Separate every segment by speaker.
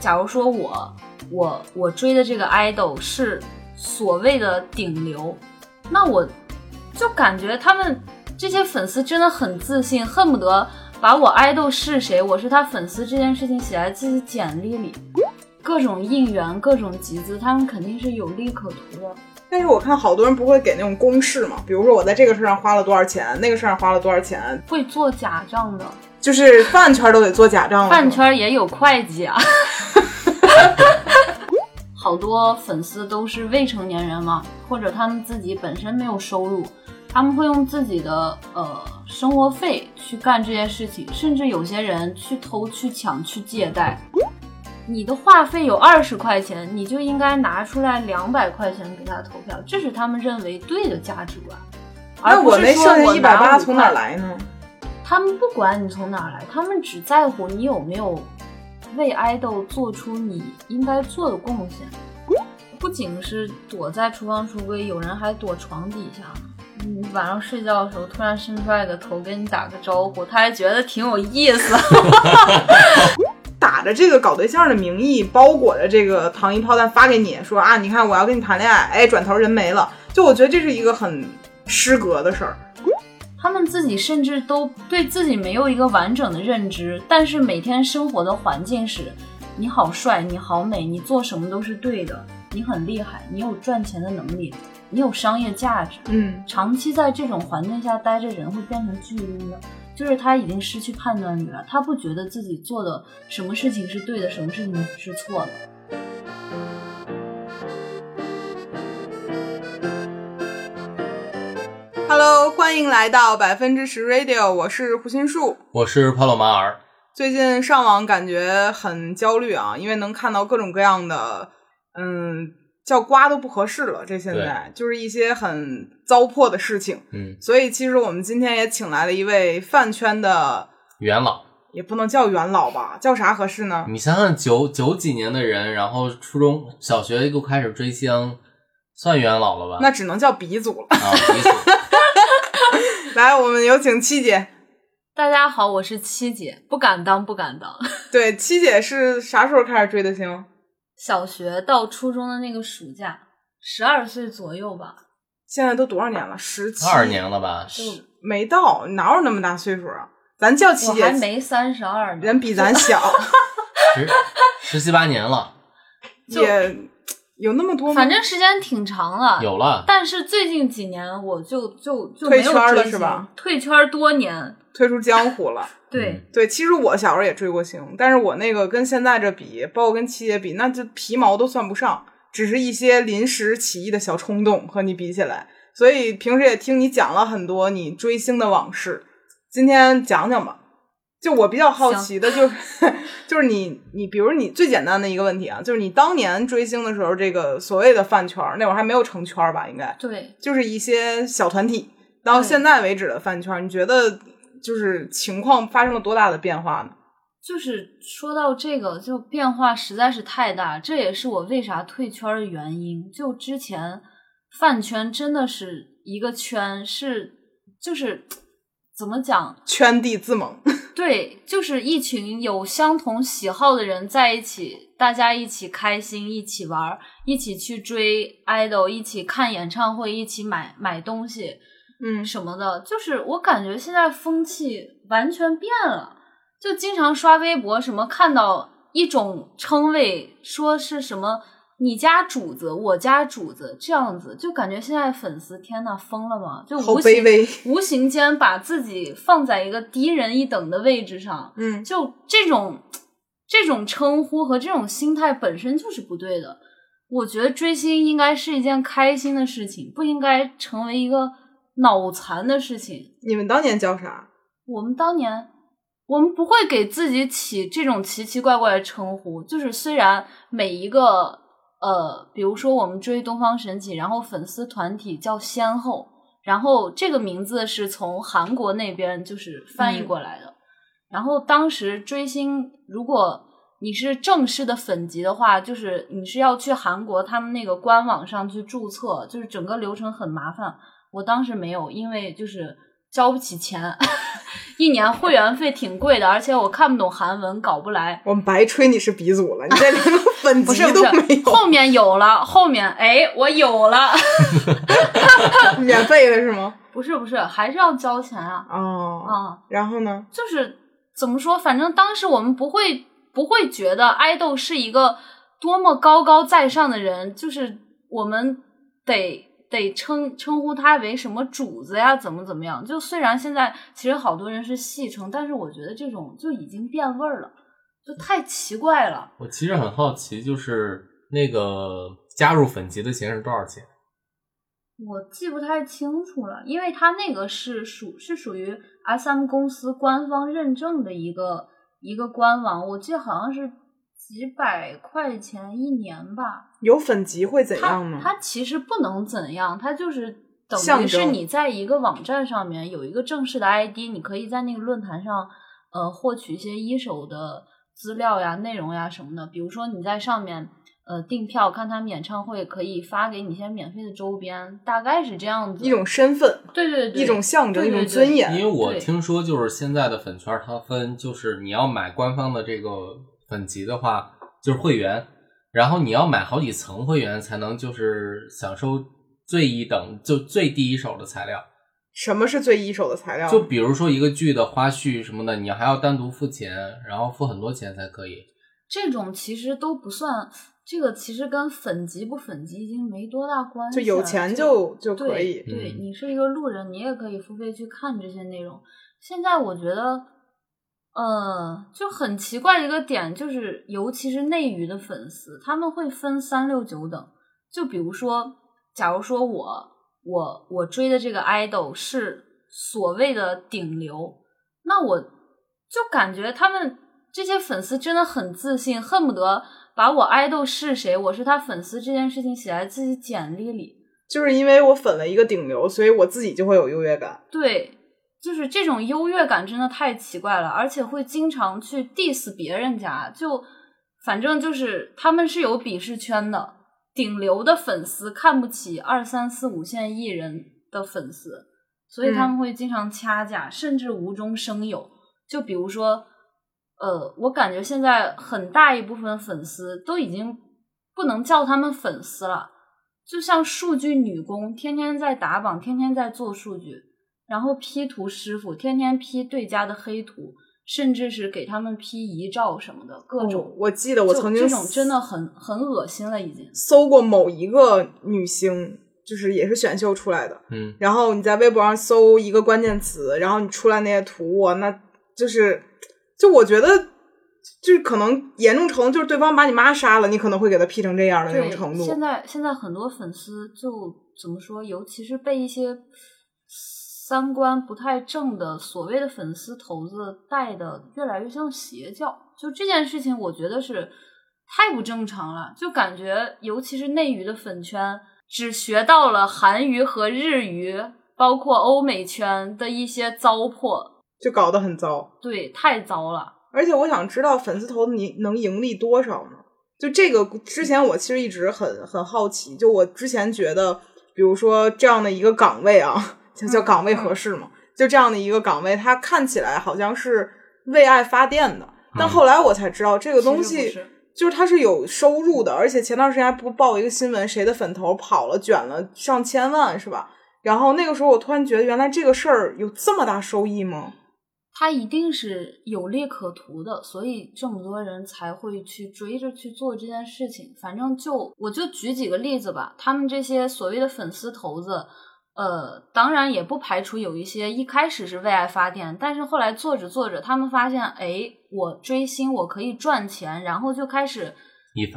Speaker 1: 假如说我我我追的这个 idol 是所谓的顶流，那我就感觉他们这些粉丝真的很自信，恨不得把我 idol 是谁，我是他粉丝这件事情写在自己简历里，各种应援，各种集资，他们肯定是有利可图的。
Speaker 2: 但是我看好多人不会给那种公式嘛，比如说我在这个事上花了多少钱，那个事上花了多少钱，
Speaker 1: 会做假账的，
Speaker 2: 就是饭圈都得做假账了。
Speaker 1: 饭圈也有会计啊。好多粉丝都是未成年人嘛，或者他们自己本身没有收入，他们会用自己的呃生活费去干这些事情，甚至有些人去偷、去抢、去借贷。你的话费有二十块钱，你就应该拿出来两百块钱给他投票，这是他们认为对的价值观。
Speaker 2: 那我那剩下一百八从哪
Speaker 1: 来
Speaker 2: 呢？
Speaker 1: 他们不管你从哪来，他们只在乎你有没有。为爱豆做出你应该做的贡献，不仅是躲在厨房橱柜，有人还躲床底下呢。你晚上睡觉的时候，突然伸出来个头跟你打个招呼，他还觉得挺有意思。
Speaker 2: 打着这个搞对象的名义，包裹着这个糖衣炮弹发给你，说啊，你看我要跟你谈恋爱，哎，转头人没了。就我觉得这是一个很失格的事儿。
Speaker 1: 他们自己甚至都对自己没有一个完整的认知，但是每天生活的环境是：你好帅，你好美，你做什么都是对的，你很厉害，你有赚钱的能力，你有商业价值。
Speaker 2: 嗯，
Speaker 1: 长期在这种环境下待着，人会变成巨婴的，就是他已经失去判断力了，他不觉得自己做的什么事情是对的，什么事情是错的。
Speaker 2: Hello，欢迎来到百分之十 Radio，我是胡心树，
Speaker 3: 我是帕洛马尔。
Speaker 2: 最近上网感觉很焦虑啊，因为能看到各种各样的，嗯，叫瓜都不合适了，这现在就是一些很糟粕的事情。
Speaker 3: 嗯，
Speaker 2: 所以其实我们今天也请来了一位饭圈的
Speaker 3: 元老，
Speaker 2: 也不能叫元老吧，叫啥合适呢？
Speaker 3: 你想想九九几年的人，然后初中小学就开始追星，算元老了吧？
Speaker 2: 那只能叫鼻祖了
Speaker 3: 啊，鼻祖。
Speaker 2: 来，我们有请七姐。
Speaker 1: 大家好，我是七姐，不敢当，不敢当。
Speaker 2: 对，七姐是啥时候开始追的星？
Speaker 1: 小学到初中的那个暑假，十二岁左右吧。
Speaker 2: 现在都多少年了？十七
Speaker 3: 二年了吧？
Speaker 1: 就
Speaker 2: 没到，哪有那么大岁数啊？咱叫七姐，
Speaker 1: 还没三十二呢，
Speaker 2: 人比咱小，
Speaker 3: 十十七八年了，
Speaker 2: 也。有那么多吗？
Speaker 1: 反正时间挺长了，
Speaker 3: 有了。
Speaker 1: 但是最近几年我就就就退
Speaker 2: 圈了，是吧？
Speaker 1: 退圈多年，
Speaker 2: 退出江湖了。
Speaker 1: 对
Speaker 2: 对，其实我小时候也追过星，但是我那个跟现在这比，包括跟七姐比，那就皮毛都算不上，只是一些临时起意的小冲动和你比起来。所以平时也听你讲了很多你追星的往事，今天讲讲吧。就我比较好奇的，就是 就是你你比如你最简单的一个问题啊，就是你当年追星的时候，这个所谓的饭圈那会儿还没有成圈吧？应该
Speaker 1: 对，
Speaker 2: 就是一些小团体。到现在为止的饭圈，你觉得就是情况发生了多大的变化呢？
Speaker 1: 就是说到这个，就变化实在是太大，这也是我为啥退圈的原因。就之前饭圈真的是一个圈，是就是怎么讲，
Speaker 2: 圈地自萌。
Speaker 1: 对，就是一群有相同喜好的人在一起，大家一起开心，一起玩，一起去追 idol，一起看演唱会，一起买买东西，
Speaker 2: 嗯，
Speaker 1: 什么的。就是我感觉现在风气完全变了，就经常刷微博，什么看到一种称谓，说是什么。你家主子，我家主子，这样子就感觉现在粉丝天呐疯了吗？就无形无形间把自己放在一个低人一等的位置上，
Speaker 2: 嗯，
Speaker 1: 就这种这种称呼和这种心态本身就是不对的。我觉得追星应该是一件开心的事情，不应该成为一个脑残的事情。
Speaker 2: 你们当年叫啥？
Speaker 1: 我们当年，我们不会给自己起这种奇奇怪怪的称呼，就是虽然每一个。呃，比如说我们追东方神起，然后粉丝团体叫先后，然后这个名字是从韩国那边就是翻译过来的。然后当时追星，如果你是正式的粉级的话，就是你是要去韩国他们那个官网上去注册，就是整个流程很麻烦。我当时没有，因为就是交不起钱，一年会员费挺贵的，而且我看不懂韩文，搞不来。
Speaker 2: 我们白吹你是鼻祖了，你这连个 粉
Speaker 1: 不
Speaker 2: 级
Speaker 1: 是不是
Speaker 2: 都没，有，
Speaker 1: 后面有了，后面哎，我有了，
Speaker 2: 免费的是吗？
Speaker 1: 不是不是，还是要交钱啊
Speaker 2: 哦，
Speaker 1: 啊！
Speaker 2: 然后呢？
Speaker 1: 就是怎么说，反正当时我们不会不会觉得爱豆是一个多么高高在上的人，就是我们得得称称呼他为什么主子呀，怎么怎么样。就虽然现在其实好多人是戏称，但是我觉得这种就已经变味儿了，就太奇怪了。
Speaker 3: 我其实很好奇，就是那个加入粉籍的钱是多少钱？
Speaker 1: 我记不太清楚了，因为他那个是属是属于 S M 公司官方认证的一个一个官网，我记得好像是几百块钱一年吧。
Speaker 2: 有粉级会怎样呢？
Speaker 1: 它其实不能怎样，它就是等
Speaker 2: 象
Speaker 1: 于是你在一个网站上面有一个正式的 ID，你可以在那个论坛上呃获取一些一手的资料呀、内容呀什么的。比如说你在上面呃订票看他们演唱会，可以发给你一些免费的周边，大概是这样子。
Speaker 2: 一种身份，
Speaker 1: 对对对，
Speaker 2: 一种象征，一种尊严。
Speaker 3: 因为我听说，就是现在的粉圈它分，就是你要买官方的这个粉级的话，就是会员，然后你要买好几层会员才能就是享受最一等就最第一手的材料。
Speaker 2: 什么是最一手的材料？
Speaker 3: 就比如说一个剧的花絮什么的，你还要单独付钱，然后付很多钱才可以。
Speaker 1: 这种其实都不算，这个其实跟粉级不粉级已经没多大关系
Speaker 2: 就。有钱就就
Speaker 1: 对
Speaker 2: 可以。
Speaker 1: 对
Speaker 3: 嗯
Speaker 1: 你是一个路人，你也可以付费去看这些内容。现在我觉得，呃，就很奇怪的一个点就是，尤其是内娱的粉丝，他们会分三六九等。就比如说，假如说我我我追的这个 idol 是所谓的顶流，那我就感觉他们这些粉丝真的很自信，恨不得把我 idol 是谁，我是他粉丝这件事情写在自己简历里。
Speaker 2: 就是因为我粉了一个顶流，所以我自己就会有优越感。
Speaker 1: 对，就是这种优越感真的太奇怪了，而且会经常去 diss 别人家，就反正就是他们是有鄙视圈的，顶流的粉丝看不起二三四五线艺人的粉丝，所以他们会经常掐架，甚至无中生有。就比如说，呃，我感觉现在很大一部分粉丝都已经不能叫他们粉丝了。就像数据女工，天天在打榜，天天在做数据，然后 P 图师傅天天 P 对家的黑图，甚至是给他们 P 遗照什么的，各种。
Speaker 2: 哦我记得我曾经
Speaker 1: 这种真的很很恶心了，已经。
Speaker 2: 搜过某一个女星，就是也是选秀出来的。
Speaker 3: 嗯，
Speaker 2: 然后你在微博上搜一个关键词，然后你出来那些图，我，那就是，就我觉得，就是可能严重程度就是对方把你妈杀了，你可能会给他 P 成这样的那种，程度。
Speaker 1: 现在现在很多粉丝就怎么说，尤其是被一些三观不太正的所谓的粉丝头子带的越来越像邪教。就这件事情，我觉得是太不正常了。就感觉，尤其是内娱的粉圈，只学到了韩娱和日娱，包括欧美圈的一些糟粕，
Speaker 2: 就搞得很糟。
Speaker 1: 对，太糟了。
Speaker 2: 而且我想知道粉丝头子你能盈利多少呢？就这个之前我其实一直很很好奇，就我之前觉得，比如说这样的一个岗位啊，叫叫
Speaker 1: 嗯
Speaker 2: 岗位合适吗？就这样的一个岗位，它看起来好像是为爱发电的，但
Speaker 3: 嗯
Speaker 2: 后来我才知道这个东西就是它是有收入的，而且前段时间还不报一个新闻，谁的粉头跑了卷了上千万是吧？然后那个时候我突然觉得，原来这个事儿有这么大收益吗？
Speaker 1: 它一定是有利可图的，所以这么多人才会去追着去做这件事情。反正就我就举几个例子吧，他们这些所谓的粉丝头子，呃，当然也不排除有一些一开始是为爱发电，但是后来做着做着，他们发现，哎，我追星我可以赚钱，然后就开始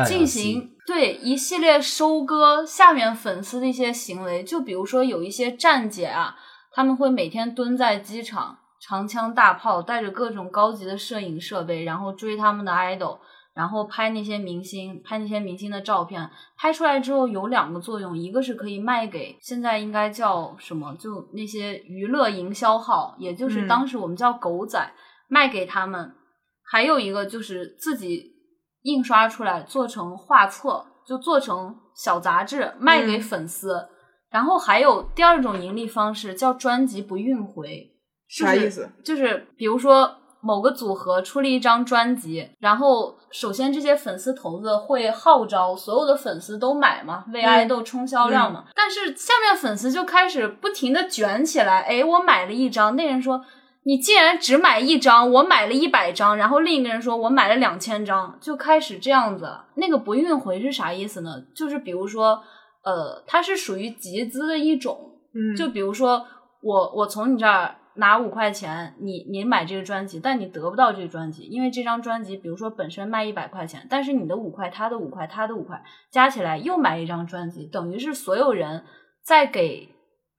Speaker 1: 进
Speaker 3: 吸
Speaker 1: 行对一系列收割下面粉丝的一些行为，就比如说有一些站姐啊，他们会每天蹲在机场，长枪大炮，带着各种高级的摄影设备，然后追他们的 idol，然后拍那些明星，拍那些明星的照片，拍出来之后有两个作用，一个是可以卖给现在应该叫什么，就那些娱乐营销号，也就是
Speaker 2: 嗯
Speaker 1: 当时我们叫狗仔，卖给他们。还有一个就是自己印刷出来做成画册，就做成小杂志卖给
Speaker 2: 嗯
Speaker 1: 粉丝，然后还有第二种盈利方式叫专辑不运回，就是
Speaker 2: 啥意思？
Speaker 1: 就是比如说某个组合出了一张专辑，然后首先这些粉丝头子会号召所有的粉丝都买嘛，为
Speaker 2: 嗯
Speaker 1: 爱豆冲销量嘛。但是下面粉丝就开始不停的卷起来，哎，我买了一张，那人说。你既然只买一张，我买了一百张，然后另一个人说我买了两千张，就开始这样子。那个不运回是啥意思呢？就是比如说，呃，它是属于集资的一种，
Speaker 2: 嗯，
Speaker 1: 就比如说我我从你这儿拿五块钱，你你买这个专辑，但你得不到这个专辑，因为这张专辑比如说本身卖一百块钱，但是你的五块，他的五块，他的五块加起来又买一张专辑，等于是所有人在给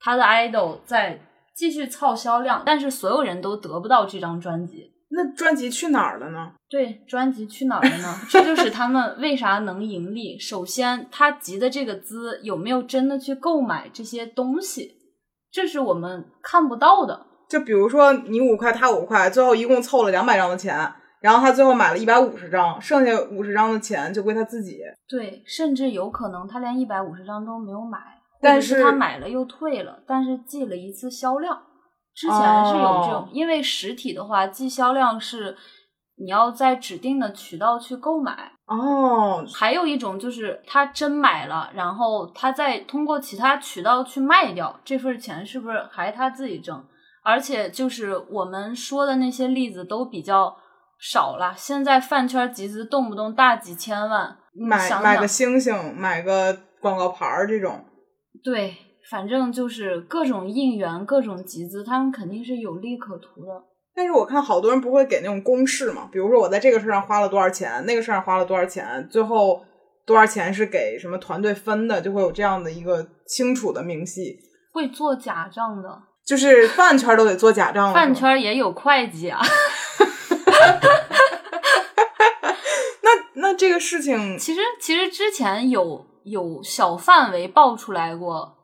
Speaker 1: 他的 idol 在继续凑销量，但是所有人都得不到这张专辑。
Speaker 2: 那专辑去哪儿了呢？
Speaker 1: 对，专辑去哪儿了呢？这就是他们为啥能盈利。首先，他集的这个资有没有真的去购买这些东西，这是我们看不到的。
Speaker 2: 就比如说你五块，他五块，最后一共凑了两百张的钱，然后他最后买了一百五十张，剩下五十张的钱就归他自己。
Speaker 1: 对，甚至有可能他连一百五十张都没有买，
Speaker 2: 但
Speaker 1: 是
Speaker 2: 是
Speaker 1: 他买了又退了，但是记了一次销量。之前是有这种，
Speaker 2: 哦
Speaker 1: 因为实体的话记销量是你要在指定的渠道去购买。
Speaker 2: 哦，
Speaker 1: 还有一种就是他真买了，然后他再通过其他渠道去卖掉，这份钱是不是还他自己挣？而且就是我们说的那些例子都比较少了。现在饭圈集资动不动大几千万，
Speaker 2: 买买个星星，买个广告牌儿这种。
Speaker 1: 对，反正就是各种应援、各种集资，他们肯定是有利可图的。
Speaker 2: 但是我看好多人不会给那种公式嘛，比如说我在这个事上花了多少钱，那个事上花了多少钱，最后多少钱是给什么团队分的，就会有这样的一个清楚的明细。
Speaker 1: 会做假账的，
Speaker 2: 就是饭圈都得做假账了，
Speaker 1: 饭圈也有会计啊。
Speaker 2: 那那这个事情，
Speaker 1: 其实其实之前有有小范围爆出来过，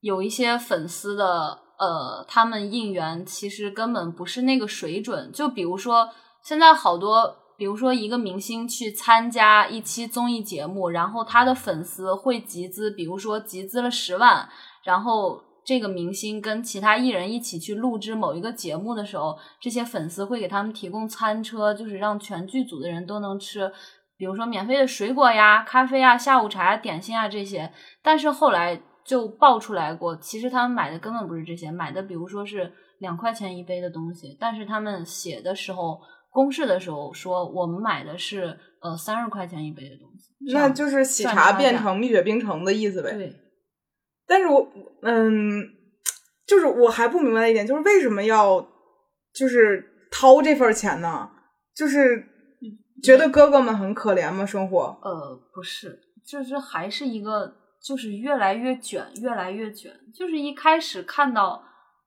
Speaker 1: 有一些粉丝的呃，他们应援其实根本不是那个水准。就比如说现在好多，比如说一个明星去参加一期综艺节目，然后他的粉丝会集资，比如说集资了十万，然后。这个明星跟其他艺人一起去录制某一个节目的时候，这些粉丝会给他们提供餐车，就是让全剧组的人都能吃，比如说免费的水果呀、咖啡呀、下午茶呀、点心啊这些。但是后来就爆出来过，其实他们买的根本不是这些，买的比如说是两块钱一杯的东西，但是他们写的时候公示的时候说我们买的是呃三十块钱一杯的东西，
Speaker 2: 那就是喜茶变成蜜雪冰城的意思呗。
Speaker 1: 对。
Speaker 2: 但是我嗯，就是我还不明白一点，就是为什么要就是掏这份钱呢？就是觉得哥哥们很可怜吗？生活？
Speaker 1: 呃，不是，就是还是一个，就是越来越卷，越来越卷。就是一开始看到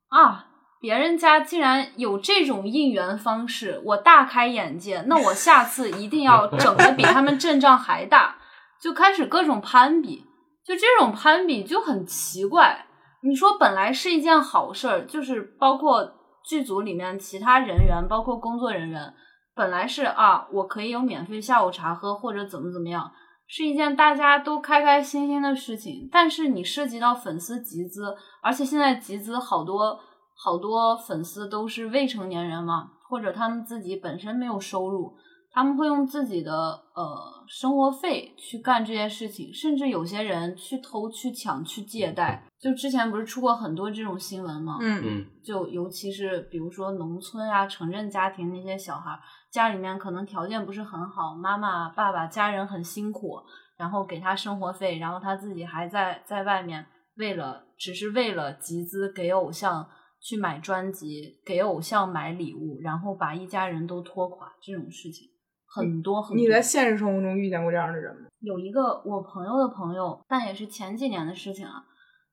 Speaker 1: 啊，别人家竟然有这种应援方式，我大开眼界。那我下次一定要整的比他们阵仗还大，就开始各种攀比。就这种攀比就很奇怪。你说本来是一件好事儿，就是包括剧组里面其他人员，包括工作人员。本来是啊，我可以有免费下午茶喝，或者怎么怎么样，是一件大家都开开心心的事情。但是你涉及到粉丝集资，而且现在集资好多好多粉丝都是未成年人嘛，或者他们自己本身没有收入，他们会用自己的呃生活费去干这些事情，甚至有些人去偷、去抢、去借贷。就之前不是出过很多这种新闻吗？
Speaker 2: 嗯
Speaker 3: 嗯
Speaker 1: 就尤其是比如说农村啊、城镇家庭那些小孩，家里面可能条件不是很好，妈妈、爸爸、家人很辛苦，然后给他生活费，然后他自己还在在外面为了只是为了集资给偶像去买专辑，给偶像买礼物，然后把一家人都拖垮，这种事情很多很多。
Speaker 2: 你在现实生活中遇见过这样的人吗？
Speaker 1: 有一个我朋友的朋友，但也是前几年的事情啊。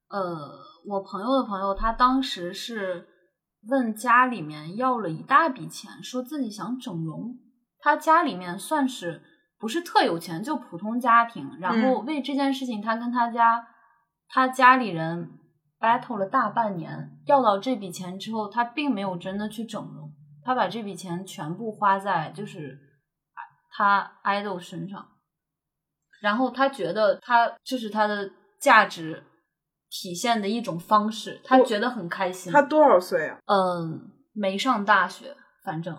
Speaker 1: 呃，我朋友的朋友，他当时是问家里面要了一大笔钱，说自己想整容。他家里面算是不是特有钱，就普通家庭。然后为这件事情，他跟他家他家里人 battle 了大半年。要到这笔钱之后，他并没有真的去整容，他把这笔钱全部花在就是他 idol 身上。然后他觉得他这是他的价值体现的一种方式，他觉得很开心。
Speaker 2: 他多少岁啊？
Speaker 1: 嗯，没上大学，反正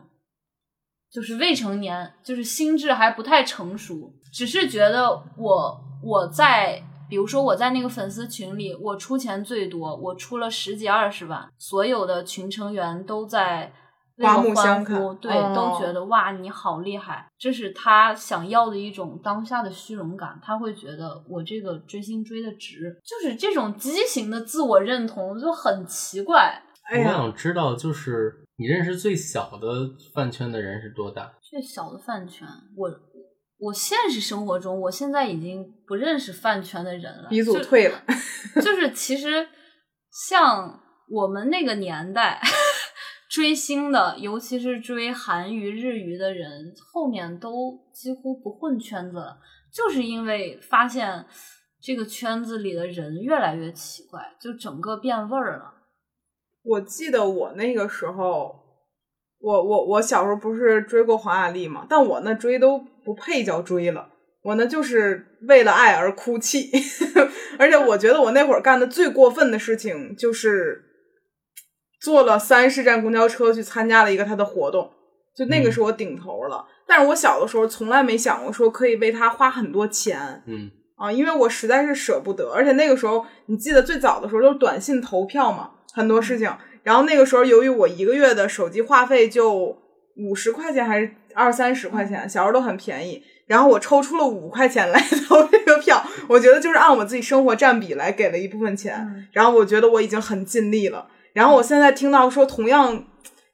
Speaker 1: 就是未成年，就是心智还不太成熟，只是觉得我我在，比如说我在那个粉丝群里，我出钱最多，我出了十几二十万，所有的群成员都在。为
Speaker 2: 刮目相看
Speaker 1: 呼，对，
Speaker 2: 哦
Speaker 1: 都觉得哇，你好厉害，这是他想要的一种当下的虚荣感，他会觉得我这个追星追的值，就是这种畸形的自我认同就很奇怪。
Speaker 2: 哎，
Speaker 3: 我想知道，就是你认识最小的饭圈的人是多大？
Speaker 1: 最小的饭圈，我我现实生活中，我现在已经不认识饭圈的人了。
Speaker 2: 鼻祖
Speaker 1: 就
Speaker 2: 退了。
Speaker 1: 就是其实像我们那个年代追星的，尤其是追韩娱、日娱的人，后面都几乎不混圈子了，就是因为发现这个圈子里的人越来越奇怪，就整个变味儿了。
Speaker 2: 我记得我那个时候，我我我小时候不是追过黄雅莉嘛，但我那追都不配叫追了，我那就是为了爱而哭泣，而且我觉得我那会儿干的最过分的事情就是坐了三十站公交车去参加了一个他的活动，就那个是我顶头了。但是我小的时候从来没想过说可以为他花很多钱，
Speaker 3: 嗯
Speaker 2: 啊，因为我实在是舍不得，而且那个时候你记得最早的时候都是短信投票嘛，很多事情。然后那个时候由于我一个月的手机话费就五十块钱还是二三十块钱，小时候都很便宜。然后我抽出了五块钱来投这个票，我觉得就是按我自己生活占比来给了一部分钱。
Speaker 1: 嗯
Speaker 2: 然后我觉得我已经很尽力了。然后我现在听到说同样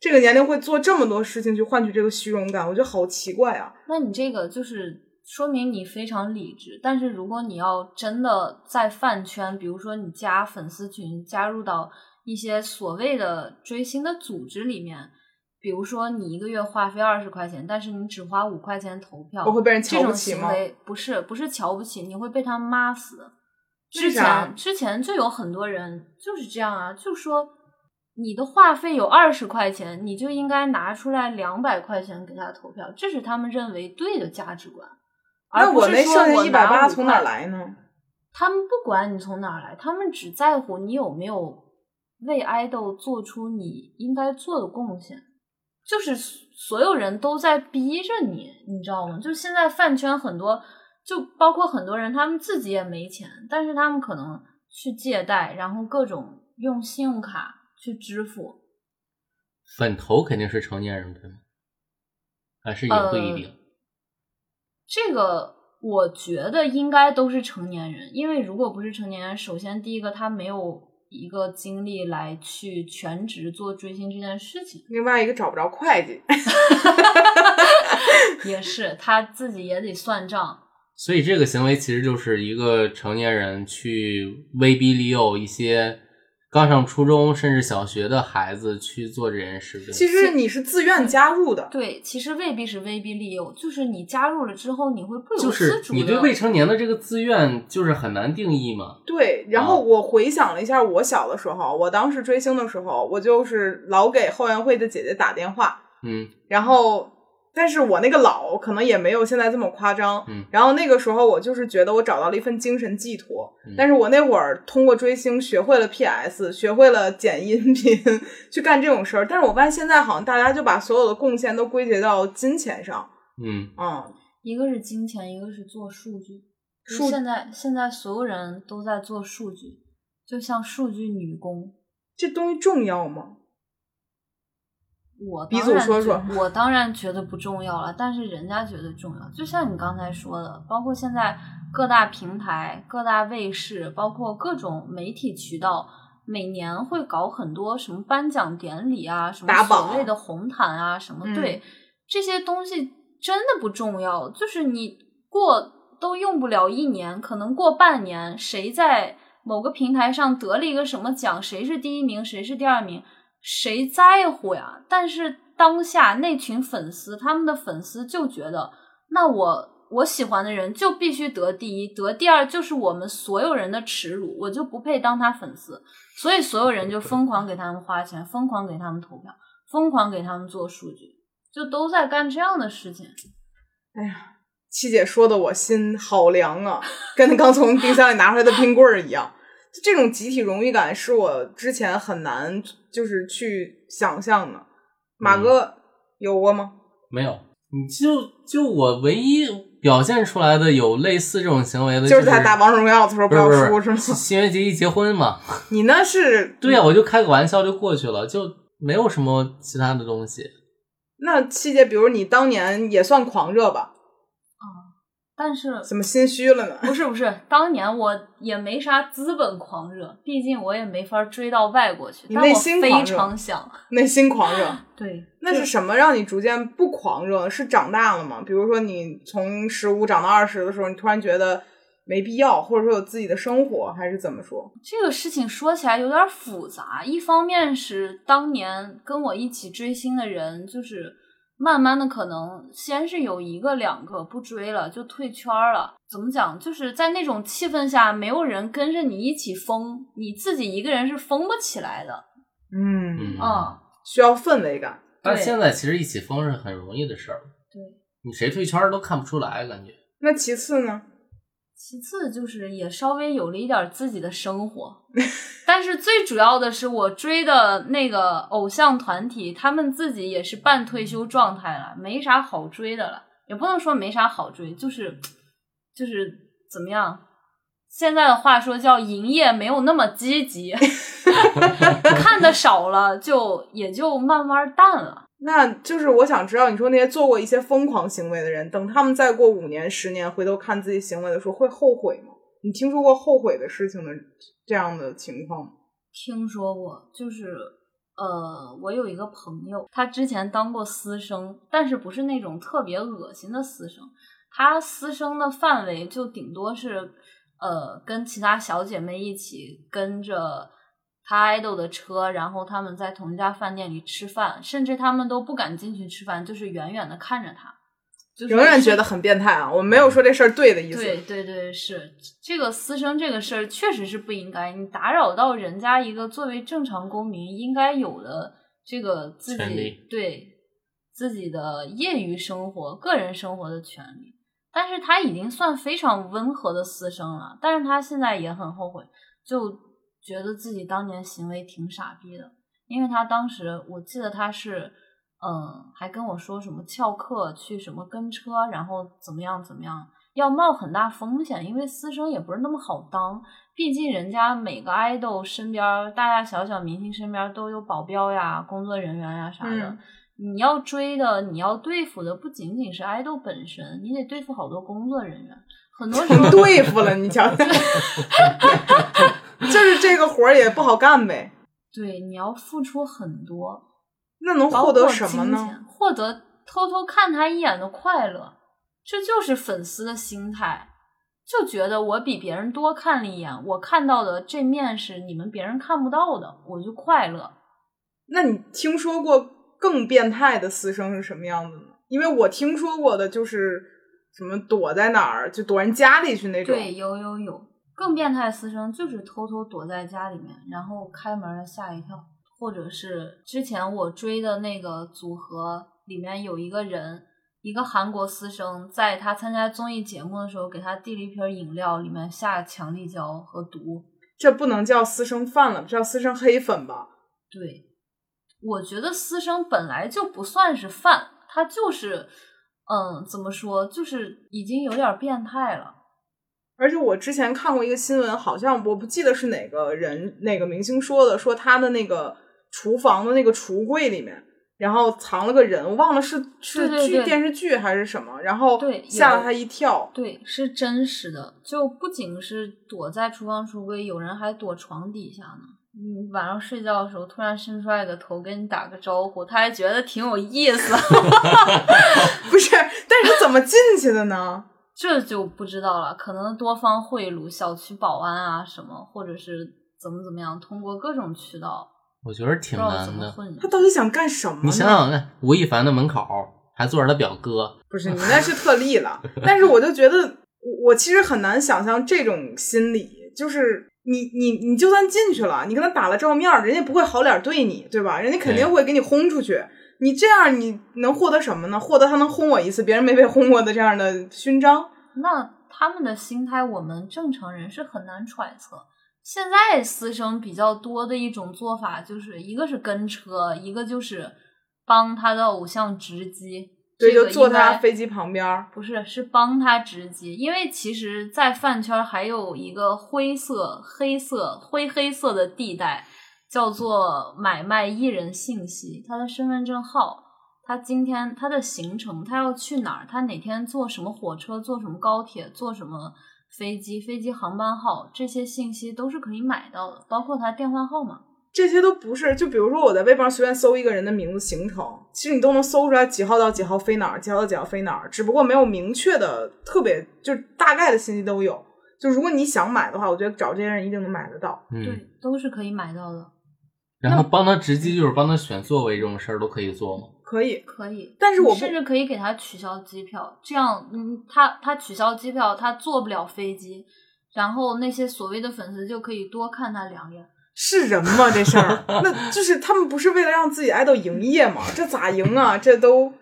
Speaker 2: 这个年龄会做这么多事情去换取这个虚荣感，我觉得好奇怪啊。
Speaker 1: 那你这个就是说明你非常理智，但是如果你要真的在饭圈，比如说你加粉丝群，加入到一些所谓的追星的组织里面，比如说你一个月话费二十块钱，但是你只花五块钱投票，
Speaker 2: 我会被人瞧不起吗？
Speaker 1: 不是不是瞧不起，你会被他骂死。之前之前就有很多人就是这样啊，就说你的话费有二十块钱，你就应该拿出来两百块钱给他投票，这是他们认为对的价值观。而
Speaker 2: 那我
Speaker 1: 是说我
Speaker 2: 剩下一百
Speaker 1: 拿
Speaker 2: 八从哪儿？来呢？
Speaker 1: 他们不管你从哪儿来，他们只在乎你有没有为爱豆做出你应该做的贡献。就是所有人都在逼着你，你知道吗？就现在饭圈很多，就包括很多人，他们自己也没钱，但是他们可能去借贷，然后各种用信用卡去支付。
Speaker 3: 粉头肯定是成年人对吗？还是也不一定？
Speaker 1: 这个我觉得应该都是成年人，因为如果不是成年人，首先第一个他没有一个精力来去全职做追星这件事情，
Speaker 2: 另外一个找不着会计，
Speaker 1: 也是他自己也得算账。
Speaker 3: 所以这个行为其实就是一个成年人去威逼利诱一些刚上初中甚至小学的孩子去做这件事，
Speaker 2: 其实你是自愿加入的。
Speaker 1: 对，其实未必是威逼利诱，就是你加入了之后，你会不由
Speaker 3: 就是
Speaker 1: 自主的。
Speaker 3: 你对未成年的这个自愿就是很难定义嘛。
Speaker 2: 对，然后我回想了一下我小的时候，我当时追星的时候，我就是老给后援会的姐姐打电话，
Speaker 3: 嗯
Speaker 2: 然后，但是我那个老可能也没有现在这么夸张，
Speaker 3: 嗯
Speaker 2: 然后那个时候我就是觉得我找到了一份精神寄托，
Speaker 3: 嗯
Speaker 2: 但是我那会儿通过追星学会了 PS，学会了剪音频，去干这种事儿，但是我发现现在好像大家就把所有的贡献都归结到金钱上，
Speaker 3: 嗯，
Speaker 2: 嗯，
Speaker 1: 一个是金钱，一个是做数据。
Speaker 2: 数
Speaker 1: 现在现在所有人都在做数据，就像数据女工。
Speaker 2: 这东西重要吗？
Speaker 1: 我
Speaker 2: 鼻祖
Speaker 1: 当然觉
Speaker 2: 说说
Speaker 1: 我当然觉得不重要了，但是人家觉得重要。就像你刚才说的，包括现在各大平台、各大卫视，包括各种媒体渠道，每年会搞很多什么颁奖典礼啊，什么所谓的红毯啊，什么、
Speaker 2: 嗯
Speaker 1: 对这些东西真的不重要。就是你过都用不了一年，可能过半年，谁在某个平台上得了一个什么奖，谁是第一名，谁是第二名，谁在乎呀？但是当下那群粉丝，他们的粉丝就觉得，那我我喜欢的人就必须得第一，得第二就是我们所有人的耻辱，我就不配当他粉丝。所以所有人就疯狂给他们花钱，疯狂给他们投票，疯狂给他们做数据，就都在干这样的事情。
Speaker 2: 哎呀七姐说的我心好凉啊，跟刚从冰箱里拿出来的冰棍儿一样。这种集体荣誉感是我之前很难就是去想象的。马
Speaker 3: 嗯
Speaker 2: 哥有过吗？
Speaker 3: 没有，你就就我唯一表现出来的有类似这种行为的，
Speaker 2: 就是是在打王者荣耀的时候
Speaker 3: 不
Speaker 2: 要
Speaker 3: 输是
Speaker 2: 输吗？
Speaker 3: 新垣结衣结婚嘛？
Speaker 2: 你那是
Speaker 3: 对呀、我就开个玩笑就过去了，就没有什么其他的东西。
Speaker 2: 那七姐，比如你当年也算狂热吧？
Speaker 1: 但是
Speaker 2: 怎么心虚了呢？
Speaker 1: 不是不是，当年我也没啥资本狂热，毕竟我也没法追到外国去。
Speaker 2: 你内心狂热
Speaker 1: 常想，
Speaker 2: 内心狂热，
Speaker 1: 对，
Speaker 2: 那是什么让你逐渐不狂热？是长大了吗？比如说你从十五长到二十的时候，你突然觉得没必要，或者说有自己的生活，还是怎么说？
Speaker 1: 这个事情说起来有点复杂。一方面是当年跟我一起追星的人，就是慢慢的可能先是有一个两个不追了，就退圈了。怎么讲？就是在那种气氛下，没有人跟着你一起疯，你自己一个人是疯不起来的。
Speaker 2: 嗯，
Speaker 3: 嗯
Speaker 1: 啊、
Speaker 2: 需要氛围感。
Speaker 3: 但现在其实一起疯是很容易的事儿，
Speaker 1: 对。
Speaker 3: 你谁退圈儿都看不出来，感觉。
Speaker 2: 那其次呢？
Speaker 1: 其次就是也稍微有了一点自己的生活，但是最主要的是我追的那个偶像团体，他们自己也是半退休状态了，没啥好追的了，也不能说没啥好追，就是就是怎么样？现在的话说叫营业没有那么积极，看的少了，就也就慢慢淡了。
Speaker 2: 那就是我想知道，你说那些做过一些疯狂行为的人，等他们再过五年、十年回头看自己行为的时候，会后悔吗？你听说过后悔的事情的这样的情况吗？
Speaker 1: 听说过，就是呃，我有一个朋友，他之前当过私生，但是不是那种特别恶心的私生，他私生的范围就顶多是呃，跟其他小姐妹一起跟着他 idol 的车，然后他们在同一家饭店里吃饭，甚至他们都不敢进去吃饭，就是远远的看着他，就
Speaker 2: 仍然觉得很变态啊！我没有说这事儿对的意思。
Speaker 1: 对对对，是这个私生这个事儿确实是不应该，你打扰到人家一个作为正常公民应该有的这个自己对自己的业余生活、个人生活的权利。但是他已经算非常温和的私生了，但是他现在也很后悔，就觉得自己当年行为挺傻逼的，因为他当时我记得他是。嗯，还跟我说什么翘课去什么跟车，然后怎么样怎么样，要冒很大风险，因为私生也不是那么好当，毕竟人家每个爱豆身边大大小小明星身边都有保镖呀、工作人员呀啥的。
Speaker 2: 嗯
Speaker 1: 你要追的，你要对付的不仅仅是爱豆本身，你得对付好多工作人员。很多时候
Speaker 2: 对付了，你瞧瞧，就是这个活儿也不好干呗。
Speaker 1: 对你要付出很多，
Speaker 2: 那能获得什么呢？
Speaker 1: 获得偷偷看他一眼的快乐，这就是粉丝的心态。就觉得我比别人多看了一眼，我看到的这面是你们别人看不到的，我就快乐。
Speaker 2: 那你听说过更变态的私生是什么样子呢？因为我听说过的就是什么躲在哪儿，就躲人家里去那种。
Speaker 1: 对，有有有，更变态的私生就是偷偷躲在家里面，然后开门了吓一跳，或者是之前我追的那个组合里面有一个人，一个韩国私生，在他参加综艺节目的时候，给他递了一瓶饮料，里面下强力胶和毒。
Speaker 2: 这不能叫私生饭了，这叫私生黑粉吧？
Speaker 1: 对，我觉得私生本来就不算是饭，他就是，嗯，怎么说，就是已经有点变态了。
Speaker 2: 而且我之前看过一个新闻，好像我不记得是哪个人、哪个明星说的，说他的那个厨房的那个橱柜里面，然后藏了个人，我忘了是是剧电视剧还是什么，然后
Speaker 1: 对
Speaker 2: 吓了他一跳。
Speaker 1: 对，是真实的，就不仅是躲在厨房橱柜，有人还躲床底下呢。嗯，晚上睡觉的时候突然伸出来个头跟你打个招呼，他还觉得挺有意思，
Speaker 2: 不是，但是怎么进去的呢？
Speaker 1: 这就不知道了。可能多方贿赂，小区保安啊什么，或者是怎么怎么样，通过各种渠道，
Speaker 3: 我觉得挺
Speaker 1: 不知道怎
Speaker 3: 难的。
Speaker 2: 他到底想干什么？
Speaker 3: 你想想看，吴亦凡的门口还坐着他表哥，
Speaker 2: 不是你那是特例了，但是我就觉得我我其实很难想象这种心理，就是你你你就算进去了，你跟他打了照面，人家不会好脸对你，对吧？人家肯定会给你轰出去。你这样你能获得什么呢？获得他能轰我一次，别人没被轰过的这样的勋章。
Speaker 1: 那他们的心态，我们正常人是很难揣测。现在私生比较多的一种做法，就是一个是跟车，一个就是帮他的偶像值机。
Speaker 2: 对，
Speaker 1: 这个
Speaker 2: 就坐他飞机旁边儿。
Speaker 1: 不是，是帮他值机，因为其实，在饭圈还有一个灰色、黑色、灰黑色的地带，叫做买卖艺人信息，他的身份证号，他今天他的行程，他要去哪儿，他哪天坐什么火车，坐什么高铁，坐什么飞机，飞机航班号，这些信息都是可以买到的，包括他电话号码。
Speaker 2: 这些都不是，就比如说我在微博上随便搜一个人的名字、行程，其实你都能搜出来几号到几号飞哪儿，几号到几号飞哪儿，只不过没有明确的特别，就大概的信息都有。就如果你想买的话，我觉得找这些人一定能买得到。
Speaker 3: 嗯，
Speaker 1: 对，都是可以买到的，
Speaker 3: 然后帮他值机就是帮他选座位这种事儿都可以做吗？
Speaker 2: 可以，
Speaker 1: 可以。
Speaker 2: 但是我
Speaker 1: 甚至可以给他取消机票，这样，嗯，他他取消机票，他坐不了飞机，然后那些所谓的粉丝就可以多看他两眼。
Speaker 2: 是人吗？这事儿，那就是他们不是为了让自己爱豆营业吗？这咋赢啊？这都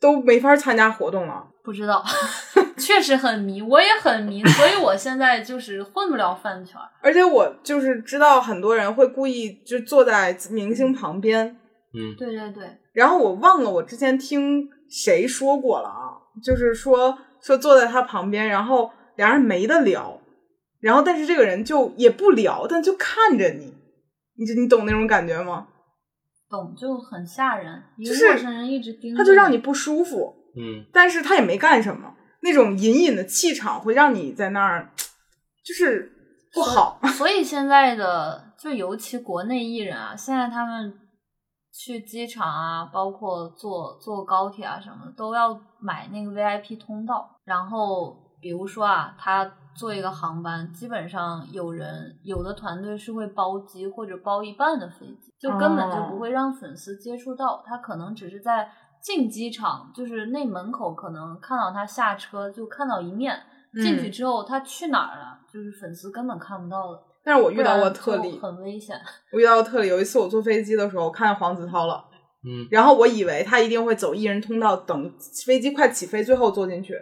Speaker 2: 都没法参加活动了。
Speaker 1: 不知道，确实很迷，我也很迷，所以我现在就是混不了饭圈儿。
Speaker 2: 而且我就是知道很多人会故意就坐在明星旁边，
Speaker 3: 嗯，
Speaker 1: 对对对，
Speaker 2: 然后我忘了我之前听谁说过了啊，就是说说坐在他旁边，然后俩人没得聊，然后但是这个人就也不聊，但就看着你，你就你懂那种感觉吗？
Speaker 1: 懂就很吓人，一个
Speaker 2: 就是
Speaker 1: 陌生人一直盯着
Speaker 2: 他就让你不舒服，
Speaker 3: 嗯，
Speaker 2: 但是他也没干什么，那种隐隐的气场会让你在那儿，就是不好。
Speaker 1: 所以现在的就尤其国内艺人啊，现在他们去机场啊，包括坐坐高铁啊什么的，都要买那个 VIP 通道。然后比如说啊，他坐一个航班，基本上有人有的团队是会包机或者包一半的飞机，就根本就不会让粉丝接触到。他可能只是在进机场，就是那门口可能看到他下车就看到一面。进去
Speaker 2: 嗯
Speaker 1: 之后，他去哪儿了？就是粉丝根本看不到的。
Speaker 2: 但是我遇到过特例，
Speaker 1: 很危险。
Speaker 2: 我遇到过特例。有一次我坐飞机的时候看见黄子韬了，
Speaker 3: 嗯，
Speaker 2: 然后我以为他一定会走艺人通道，等飞机快起飞最后坐进去。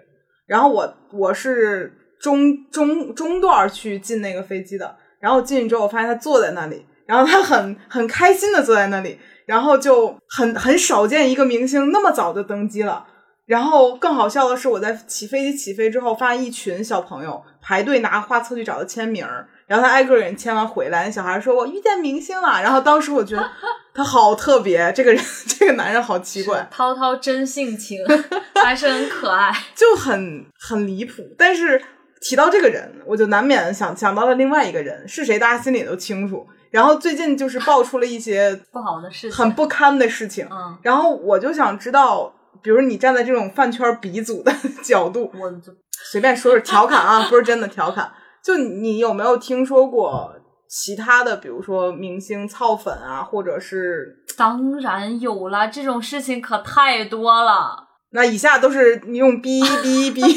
Speaker 2: 然后我我是中中中段去进那个飞机的，然后进去之后我发现他坐在那里，然后他很很开心的坐在那里，然后就很很少见一个明星那么早就登机了。然后更好笑的是，我在起飞机起飞之后，发现一群小朋友排队拿画册去找他签名儿，然后他挨个人签完回来，那小孩说：“我遇见明星了。”然后当时我觉得他好特别，这个人 这个男人好奇怪，
Speaker 1: 涛涛真性情，还是很可爱。
Speaker 2: 就很很离谱。但是提到这个人，我就难免想想到了另外一个人是谁，大家心里都清楚。然后最近就是爆出了一些
Speaker 1: 不好的事情，
Speaker 2: 很不堪的事情，
Speaker 1: 嗯，
Speaker 2: 然后我就想知道，比如你站在这种饭圈鼻祖的 角度，
Speaker 1: 我就
Speaker 2: 随便说说调侃啊，不是真的调侃。就你有没有听说过其他的，比如说明星操粉啊，或者是
Speaker 1: 当然有了，这种事情可太多了。
Speaker 2: 那以下都是你用哔哔哔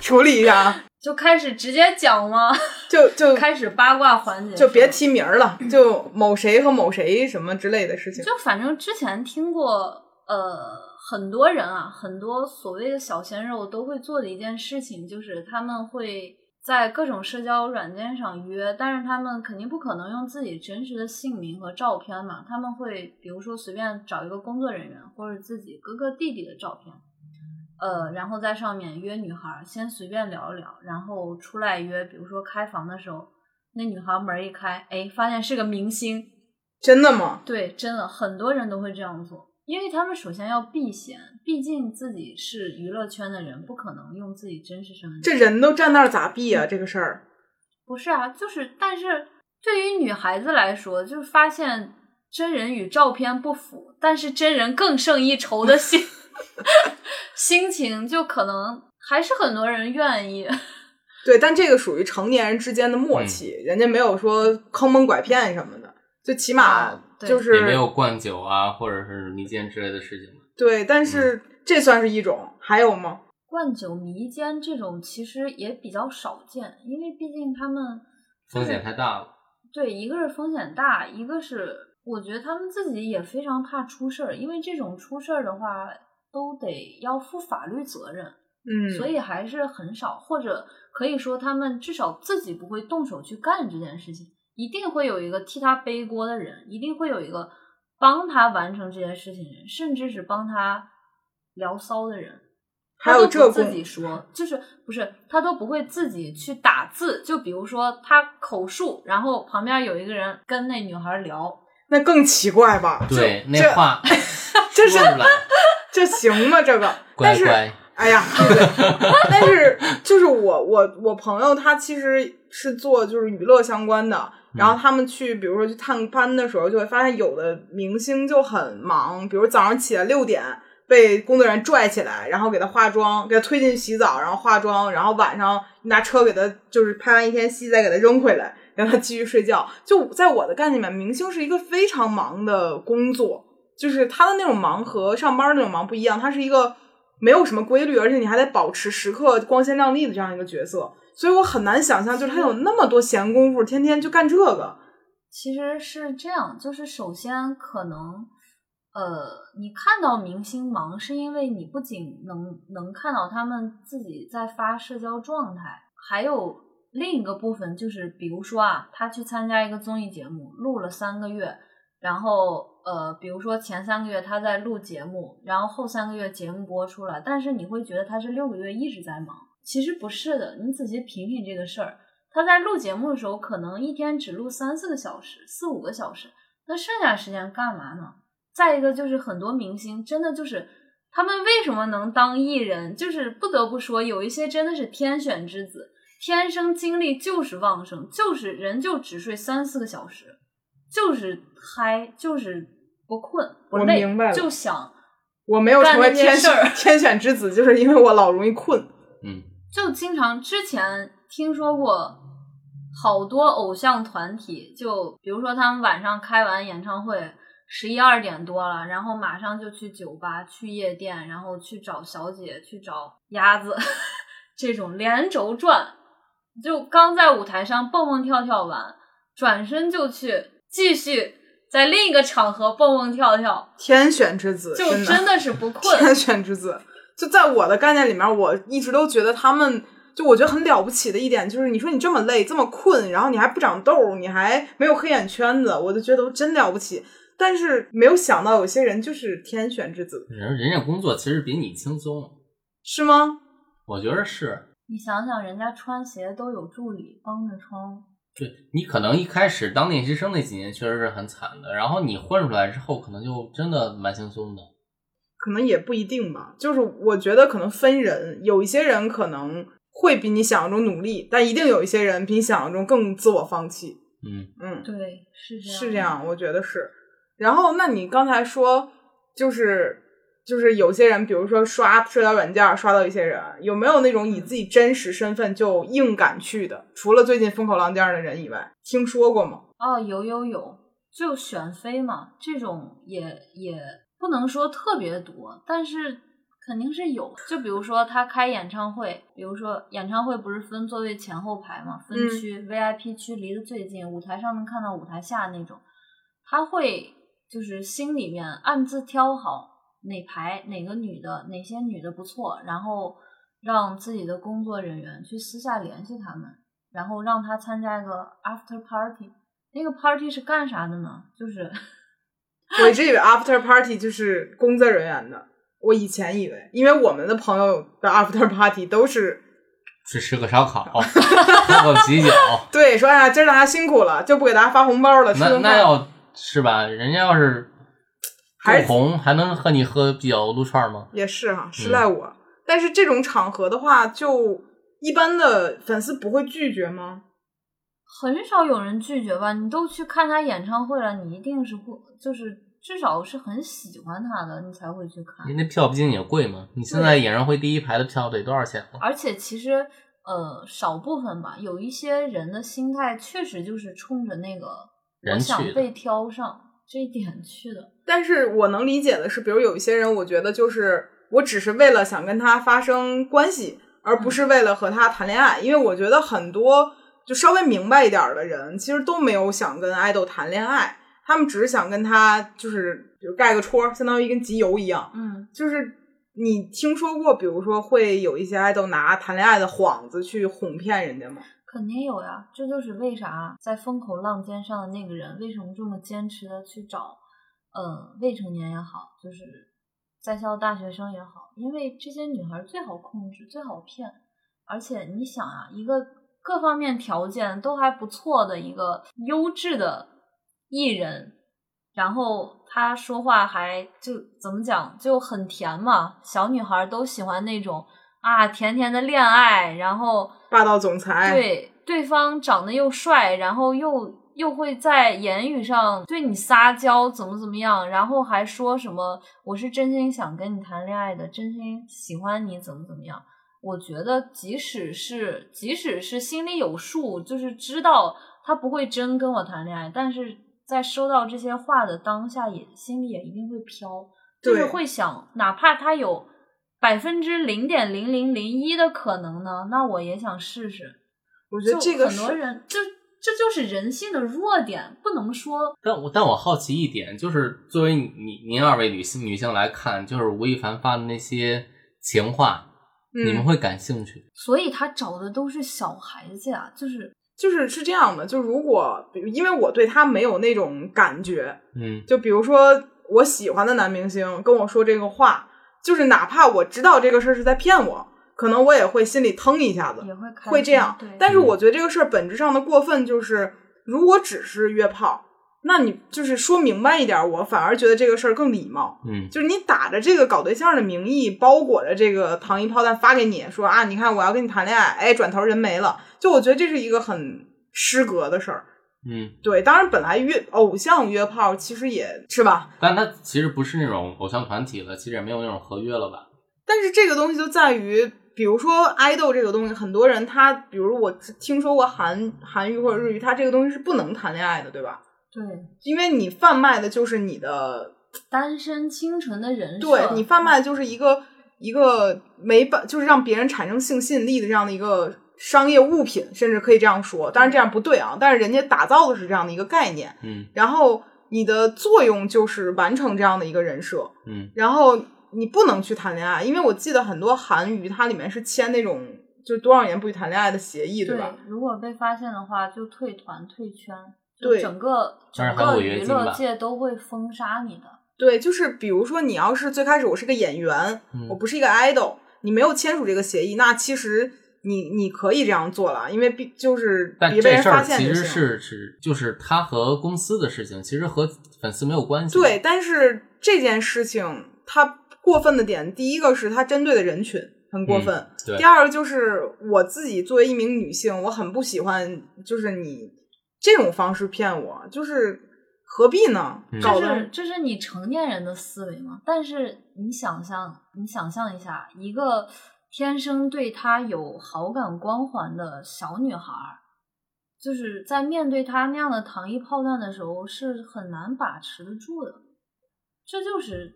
Speaker 2: 处理一下啊，
Speaker 1: 就开始直接讲吗？
Speaker 2: 就就
Speaker 1: 开始八卦环节，
Speaker 2: 就别提名儿了，就某谁和某谁什么之类的事情。
Speaker 1: 就反正之前听过，呃，很多人啊，很多所谓的小鲜肉都会做的一件事情，就是他们会在各种社交软件上约，但是他们肯定不可能用自己真实的姓名和照片嘛，他们会比如说随便找一个工作人员或者自己哥哥弟弟的照片。呃，然后在上面约女孩儿，先随便聊一聊，然后出来约，比如说开房的时候，那女孩儿门儿一开，哎，发现是个明星，
Speaker 2: 真的吗？
Speaker 1: 对，真的很多人都会这样做，因为他们首先要避嫌，毕竟自己是娱乐圈的人，不可能用自己真实身份。
Speaker 2: 这人都站那儿咋避啊？这个事儿，
Speaker 1: 不是啊，就是，但是对于女孩子来说，就是发现真人与照片不符，但是真人更胜一筹的心 心情，就可能还是很多人愿意。
Speaker 2: 对，但这个属于成年人之间的默契，人家没有说坑蒙拐骗什么的，就起码就是、
Speaker 3: 也没有灌酒啊，或者是迷奸之类的事情。
Speaker 2: 对，但是这算是一种，还有吗？
Speaker 1: 灌酒迷奸这种其实也比较少见，因为毕竟他们
Speaker 3: 风险太大了。
Speaker 1: 对，一个是风险大，一个是我觉得他们自己也非常怕出事儿，因为这种出事儿的话，都得要负法律责任。
Speaker 2: 嗯，
Speaker 1: 所以还是很少，或者可以说他们至少自己不会动手去干这件事情，一定会有一个替他背锅的人，一定会有一个帮他完成这件事情的人，甚至是帮他聊骚的人。
Speaker 2: 还有
Speaker 1: 他都不自己说，就是不是他都不会自己去打字，就比如说他口述，然后旁边有一个人跟那女孩聊，
Speaker 2: 那更奇怪吧？
Speaker 3: 对，那话
Speaker 2: 这是这行吗？这个，但是哎呀，但是就是我我我朋友他其实是做就是娱乐相关的，然后他们去比如说去探班的时候，就会发现有的明星就很忙，比如早上起来六点被工作人员拽起来，然后给他化妆，给他推进去洗澡，然后化妆，然后晚上拿车给他就是拍完一天戏再给他扔回来，让他继续睡觉。就在我的概念里面，明星是一个非常忙的工作，就是他的那种忙和上班那种忙不一样，他是一个没有什么规律，而且你还得保持时刻光鲜亮丽的这样一个角色，所以我很难想象，就是他有那么多闲工夫，天天就干这个。
Speaker 1: 其实是这样，就是首先可能，呃，你看到明星忙，是因为你不仅能能看到他们自己在发社交状态，还有另一个部分就是，比如说啊，他去参加一个综艺节目，录了三个月，然后呃，比如说前三个月他在录节目，然后后三个月节目播出来，但是你会觉得他是六个月一直在忙，其实不是的，你仔细品品这个事儿。他在录节目的时候，可能一天只录三四个小时、四五个小时，那剩下时间干嘛呢？再一个就是很多明星真的就是他们为什么能当艺人，就是不得不说有一些真的是天选之子，天生精力就是旺盛，就是人就只睡三四个小时，就是嗨，就是不困不
Speaker 2: 我
Speaker 1: 累
Speaker 2: 明白，了
Speaker 1: 就想
Speaker 2: 我没有成为
Speaker 1: 干那些
Speaker 2: 天
Speaker 1: 事儿
Speaker 2: 天选之子，就是因为我老容易困。
Speaker 3: 嗯，
Speaker 1: 就经常之前听说过好多偶像团体，就比如说他们晚上开完演唱会，十一二点多了，然后马上就去酒吧、去夜店，然后去找小姐、去找鸭子，这种连轴转，就刚在舞台上蹦蹦跳跳完，转身就去继续在另一个场合蹦蹦跳跳，
Speaker 2: 天选之子，
Speaker 1: 就
Speaker 2: 真的
Speaker 1: 是不困。
Speaker 2: 天选之子。就在我的概念里面，我一直都觉得他们，就我觉得很了不起的一点，就是你说你这么累，这么困，然后你还不长痘，你还没有黑眼圈子，我就觉得真了不起。但是没有想到有些人就是天选之子，
Speaker 3: 人人家工作其实比你轻松，
Speaker 2: 是吗？
Speaker 3: 我觉得是。
Speaker 1: 你想想，人家穿鞋都有助理帮着穿。
Speaker 3: 对你可能一开始当练习生那几年确实是很惨的，然后你混出来之后，可能就真的蛮轻松的。
Speaker 2: 可能也不一定吧，就是我觉得可能分人，有一些人可能会比你想象中努力，但一定有一些人比你想象中更自我放弃。
Speaker 3: 嗯，
Speaker 2: 嗯，
Speaker 1: 对，是这样，
Speaker 2: 是这。样，我觉得是。然后，那你刚才说，就是就是有些人，比如说刷社交软件刷到一些人，有没有那种以自己真实身份就硬敢去的？除了最近风口浪尖的人以外，听说过吗？
Speaker 1: 哦，有有有，就选妃嘛，这种也也不能说特别多，但是肯定是有。就比如说他开演唱会，比如说演唱会不是分座位前后排嘛，分
Speaker 2: 嗯
Speaker 1: 区、VIP 区离得最近，舞台上能看到舞台下那种，他会就是心里面暗自挑好哪排哪个女的，哪些女的不错，然后让自己的工作人员去私下联系他们，然后让他参加一个 after party。那个 party 是干啥的呢？就是
Speaker 2: 我一直以为 after party 就是工作人员的，我以前以为，因为我们的朋友的 after party 都是
Speaker 3: 去吃个烧烤，喝个啤酒，
Speaker 2: 对说哎呀，今儿大家辛苦了，就不给大家发红包了，吃
Speaker 3: 那。那要是吧，人家要是
Speaker 2: 还
Speaker 3: 红，还能和你喝啤酒撸串吗？
Speaker 2: 也是哈，
Speaker 3: 嗯
Speaker 2: 是赖我。但是这种场合的话，就一般的粉丝不会拒绝吗？
Speaker 1: 很少有人拒绝吧？你都去看他演唱会了，你一定是会，就是至少是很喜欢他的，你才会去看。
Speaker 3: 那票毕竟也贵嘛。你现在演唱会第一排的票得多少钱呢？
Speaker 1: 而且其实呃，少部分吧，有一些人的心态确实就是冲着那个
Speaker 3: 人
Speaker 1: 想被挑上这一点去的。
Speaker 2: 但是我能理解的是，比如有一些人，我觉得就是我只是为了想跟他发生关系，而不是为了和他谈恋爱。因为我觉得很多就稍微明白一点儿的人，其实都没有想跟爱豆谈恋爱，他们只是想跟他就是比如盖个戳儿，相当于跟集邮一样。
Speaker 1: 嗯，
Speaker 2: 就是你听说过，比如说会有一些爱豆拿谈恋爱的幌子去哄骗人家吗？
Speaker 1: 肯定有呀，这就是为啥在风口浪尖上的那个人为什么这么坚持的去找，呃，未成年也好，就是在校大学生也好，因为这些女孩最好控制，最好骗，而且你想啊，一个各方面条件都还不错的一个优质的艺人，然后他说话还就怎么讲就很甜嘛，小女孩都喜欢那种啊甜甜的恋爱，然后。
Speaker 2: 霸道总裁，
Speaker 1: 对，对方长得又帅，然后又又会在言语上对你撒娇，怎么怎么样，然后还说什么我是真心想跟你谈恋爱的，真心喜欢你，怎么怎么样？我觉得即使是即使是心里有数，就是知道他不会真跟我谈恋爱，但是在收到这些话的当下，也心里也一定会飘，就是会想，哪怕他有。百分之零点零零零一的可能呢？那我也想试试。
Speaker 2: 我觉得这个
Speaker 1: 很多人，这这就是人性的弱点，不能说。
Speaker 3: 但我但我好奇一点，就是作为你您二位女性女性来看，就是吴亦凡发的那些情话，你们会感兴趣？
Speaker 1: 所以他找的都是小孩子呀，就是
Speaker 2: 就是是这样的。就如果因为我对他没有那种感觉，
Speaker 3: 嗯，
Speaker 2: 就比如说我喜欢的男明星跟我说这个话。就是哪怕我知道这个事儿是在骗我，可能我也会心里腾一下子，
Speaker 1: 也会
Speaker 2: 会这样。但是我觉得这个事儿本质上的过分就是，如果只是约炮，那你就是说明白一点，我反而觉得这个事儿更礼貌。
Speaker 3: 嗯，
Speaker 2: 就是你打着这个搞对象的名义，包裹着这个糖衣炮弹发给你，说啊，你看我要跟你谈恋爱，哎，转头人没了，就我觉得这是一个很失格的事儿。
Speaker 3: 嗯，
Speaker 2: 对，当然本来约偶像约炮其实也是吧，
Speaker 3: 但他其实不是那种偶像团体了，其实也没有那种合约了吧。
Speaker 2: 但是这个东西就在于，比如说爱豆这个东西，很多人他，比如我听说过韩韩语或者日语，他这个东西是不能谈恋爱的，对吧？
Speaker 1: 对，
Speaker 2: 因为你贩卖的就是你的
Speaker 1: 单身清纯的人
Speaker 2: 设，对你贩卖的就是一个一个没办，就是让别人产生性吸引力的这样的一个。商业物品，甚至可以这样说，当然这样不对啊。但是人家打造的是这样的一个概念，
Speaker 3: 嗯，
Speaker 2: 然后你的作用就是完成这样的一个人设，
Speaker 3: 嗯，
Speaker 2: 然后你不能去谈恋爱，因为我记得很多韩娱它里面是签那种就多少年不许谈恋爱的协议，
Speaker 1: 对
Speaker 2: 吧？
Speaker 1: 如果被发现的话，就退团退圈，
Speaker 2: 对，
Speaker 1: 整个整个娱乐界都会封杀你的。
Speaker 2: 对，就是比如说你要是最开始我是个演员，我不是一个 idol，你没有签署这个协议，那其实。你你可以这样做了，因为必就是别被人发现
Speaker 3: 其实是是就是他和公司的事情，其实和粉丝没有关系。
Speaker 2: 对，但是这件事情他过分的点，第一个是他针对的人群很过分，第二个就是我自己作为一名女性，我很不喜欢就是你这种方式骗我，就是何必呢？
Speaker 1: 这是这是你成年人的思维吗？但是你想象你想象一下一个。天生对他有好感光环的小女孩，就是在面对他那样的糖衣炮弹的时候，是很难把持得住的。这就是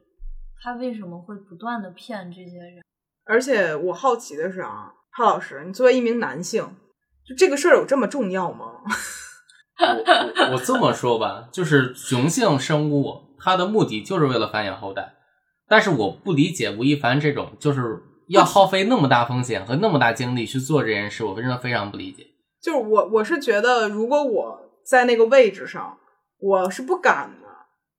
Speaker 1: 他为什么会不断的骗这些人。
Speaker 2: 而且我好奇的是啊，潘老师，你作为一名男性，就这个事儿有这么重要吗？
Speaker 3: 我我这么说吧，就是雄性生物，它的目的就是为了繁衍后代。但是我不理解吴亦凡这种，就是。要耗费那么大风险和那么大精力去做这件事，我真的非常不理解。
Speaker 2: 就是我，我是觉得，如果我在那个位置上，我是不敢的。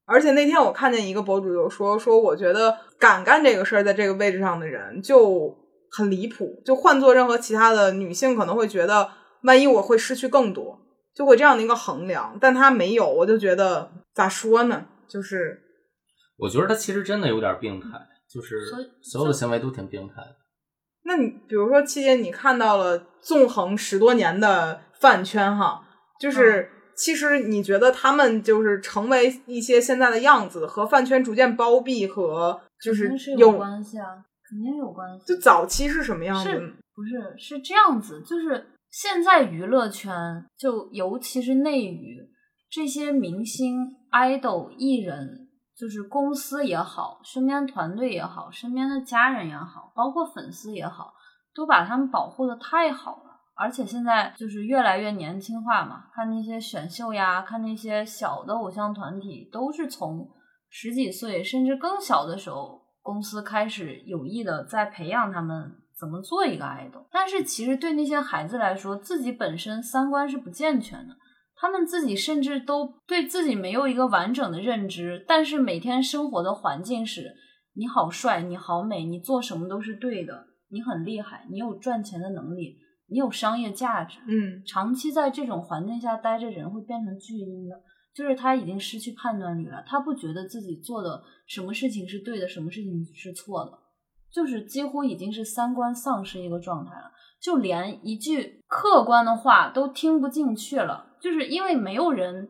Speaker 2: 而且那天我看见一个博主就说，说我觉得敢干这个事儿，在这个位置上的人就很离谱。就换做任何其他的女性，可能会觉得，万一我会失去更多，就会这样的一个衡量。但她没有，我就觉得咋说呢？就是，
Speaker 3: 我觉得她其实真的有点病态。就是所有的行为都挺病态的。
Speaker 2: 那你比如说，七姐，你看到了纵横十多年的饭圈，哈，就是其实你觉得他们就是成为一些现在的样子，和饭圈逐渐包庇和就是
Speaker 1: 有关系啊，肯定有关系。
Speaker 2: 就早期是什么样子？
Speaker 1: 不是是这样子，就是现在娱乐圈，就尤其是内娱这些明星、idol、艺人。就是公司也好，身边团队也好，身边的家人也好，包括粉丝也好，都把他们保护的太好了。而且现在就是越来越年轻化嘛，看那些选秀呀，看那些小的偶像团体，都是从十几岁甚至更小的时候公司开始有意的在培养他们怎么做一个爱豆。但是其实对那些孩子来说，自己本身三观是不健全的，他们自己甚至都对自己没有一个完整的认知。但是每天生活的环境是，你好帅，你好美，你做什么都是对的，你很厉害，你有赚钱的能力，你有商业价值。
Speaker 2: 嗯
Speaker 1: 长期在这种环境下待着，人会变成巨婴的，就是他已经失去判断力了，他不觉得自己做的什么事情是对的，什么事情是错的，就是几乎已经是三观丧失一个状态了，就连一句客观的话都听不进去了，就是因为没有人